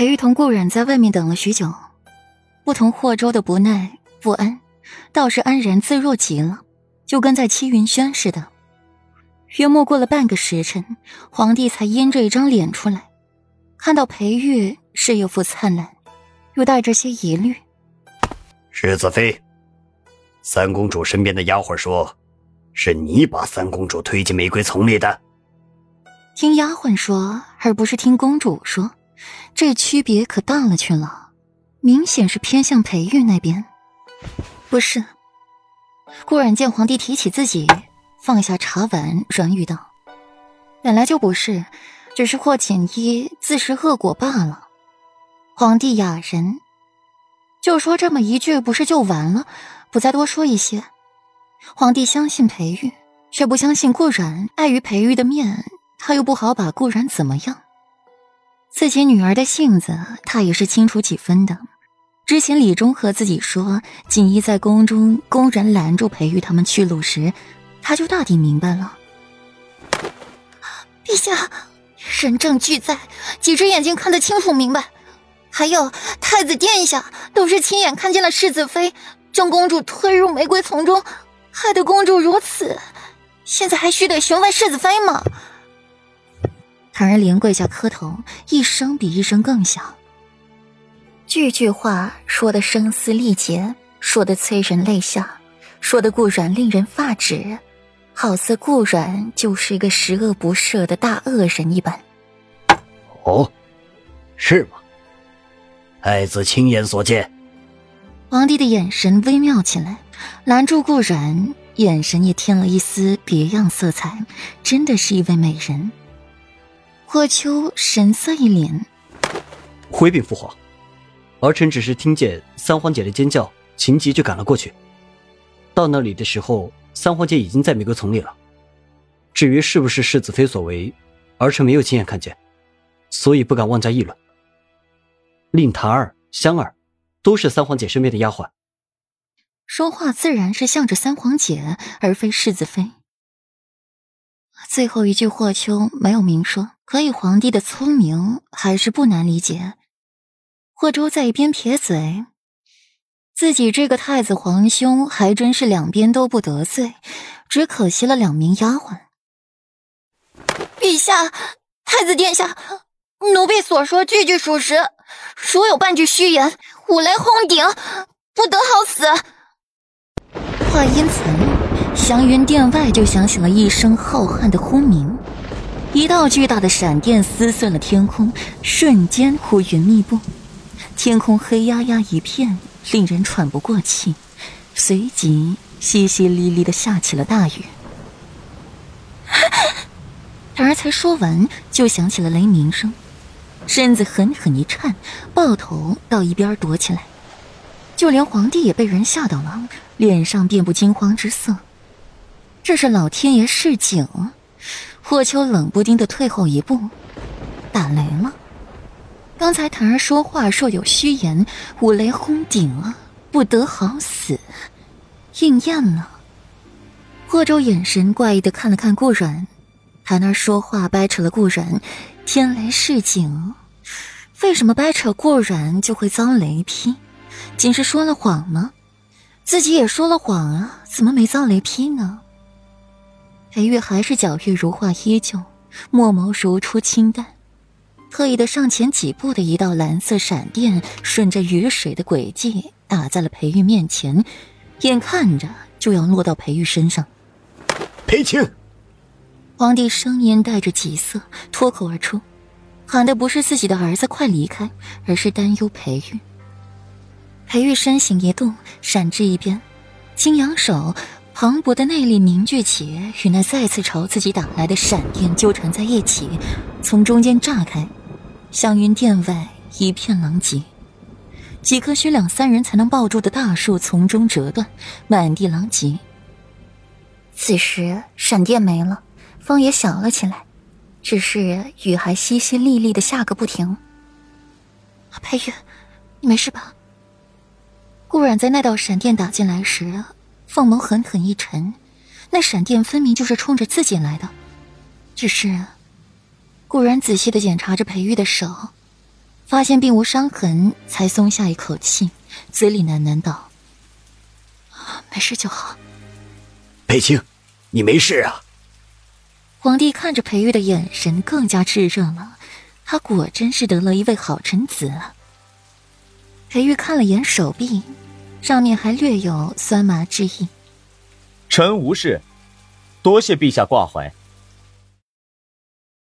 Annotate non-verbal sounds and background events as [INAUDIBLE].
裴玉同顾染在外面等了许久，不同霍州的不耐不安，倒是安然自若极了，就跟在戚云轩似的。约莫过了半个时辰，皇帝才阴着一张脸出来，看到裴玉是一副灿烂，又带着些疑虑。世子妃，三公主身边的丫鬟说，是你把三公主推进玫瑰丛里的。听丫鬟说，而不是听公主说。这区别可大了去了，明显是偏向裴玉那边。不是，顾然见皇帝提起自己，放下茶碗，软语道：“本来就不是，只是霍锦衣自食恶果罢了。”皇帝哑然，就说这么一句，不是就完了？不再多说一些。皇帝相信裴玉，却不相信顾然。碍于裴玉的面，他又不好把顾然怎么样。自己女儿的性子，他也是清楚几分的。之前李忠和自己说，锦衣在宫中公然拦住裴玉他们去路时，他就大抵明白了。陛下，人证俱在，几只眼睛看得清楚明白。还有太子殿下都是亲眼看见了世子妃将公主推入玫瑰丛中，害得公主如此。现在还需得询问世子妃吗？唐人连跪下磕头，一声比一声更响。句句话说的声嘶力竭，说的催人泪下，说的顾软令人发指，好似顾软就是一个十恶不赦的大恶人一般。哦，是吗？爱子亲眼所见。皇帝的眼神微妙起来，拦住顾然，眼神也添了一丝别样色彩，真的是一位美人。霍秋神色一凛，回禀父皇，儿臣只是听见三皇姐的尖叫，情急就赶了过去。到那里的时候，三皇姐已经在玫瑰丛里了。至于是不是世子妃所为，儿臣没有亲眼看见，所以不敢妄加议论。令檀儿、香儿，都是三皇姐身边的丫鬟。说话自然是向着三皇姐，而非世子妃。最后一句，霍秋没有明说。可以，皇帝的聪明还是不难理解。霍州在一边撇嘴，自己这个太子皇兄还真是两边都不得罪，只可惜了两名丫鬟。陛下，太子殿下，奴婢所说句句属实，如有半句虚言，五雷轰顶，不得好死。话音残，祥云殿外就响起了一声浩瀚的轰鸣。一道巨大的闪电撕碎了天空，瞬间乌云密布，天空黑压压一片，令人喘不过气。随即，淅淅沥沥的下起了大雨。然 [LAUGHS] 而才说完，就响起了雷鸣声，身子狠狠一颤，抱头到一边躲起来。就连皇帝也被人吓到了，脸上遍布惊慌之色。这是老天爷示警。霍秋冷不丁的退后一步，打雷了。刚才檀儿说话若有虚言，五雷轰顶啊，不得好死，应验了。霍州眼神怪异的看了看顾软，檀儿说话掰扯了顾软，天雷示警，为什么掰扯顾软就会遭雷劈？仅是说了谎吗？自己也说了谎啊，怎么没遭雷劈呢？裴玉还是皎月如画，依旧墨眸如初清淡，特意的上前几步的一道蓝色闪电，顺着雨水的轨迹打在了裴玉面前，眼看着就要落到裴玉身上。裴青，皇帝声音带着急色脱口而出，喊的不是自己的儿子快离开，而是担忧裴玉。裴玉身形一动，闪至一边，轻扬手。磅礴的内力凝聚起，与那再次朝自己打来的闪电纠缠在一起，从中间炸开。祥云殿外一片狼藉，几棵需两三人才能抱住的大树从中折断，满地狼藉。此时闪电没了，风也小了起来，只是雨还淅淅沥沥的下个不停。裴玉，你没事吧？顾染在那道闪电打进来时。凤眸狠狠一沉，那闪电分明就是冲着自己来的。只是，顾然仔细的检查着裴玉的手，发现并无伤痕，才松下一口气，嘴里喃喃道：“没事就好。”裴青，你没事啊？皇帝看着裴玉的眼神更加炽热了，他果真是得了一位好臣子啊。裴玉看了眼手臂，上面还略有酸麻之意。臣无事，多谢陛下挂怀。